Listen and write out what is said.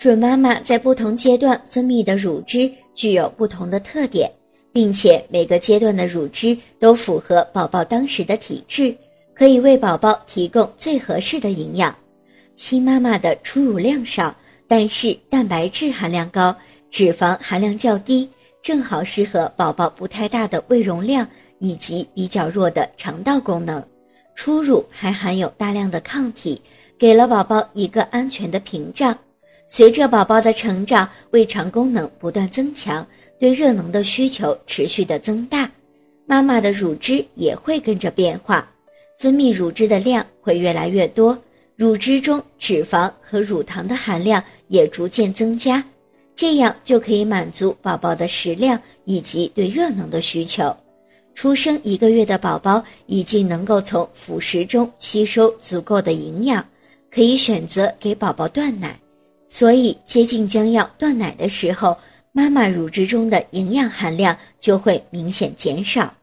准妈妈在不同阶段分泌的乳汁具有不同的特点，并且每个阶段的乳汁都符合宝宝当时的体质，可以为宝宝提供最合适的营养。新妈妈的初乳量少，但是蛋白质含量高，脂肪含量较低，正好适合宝宝不太大的胃容量以及比较弱的肠道功能。初乳还含有大量的抗体，给了宝宝一个安全的屏障。随着宝宝的成长，胃肠功能不断增强，对热能的需求持续的增大，妈妈的乳汁也会跟着变化，分泌乳汁的量会越来越多，乳汁中脂肪和乳糖的含量也逐渐增加，这样就可以满足宝宝的食量以及对热能的需求。出生一个月的宝宝已经能够从辅食中吸收足够的营养，可以选择给宝宝断奶。所以，接近将要断奶的时候，妈妈乳汁中的营养含量就会明显减少。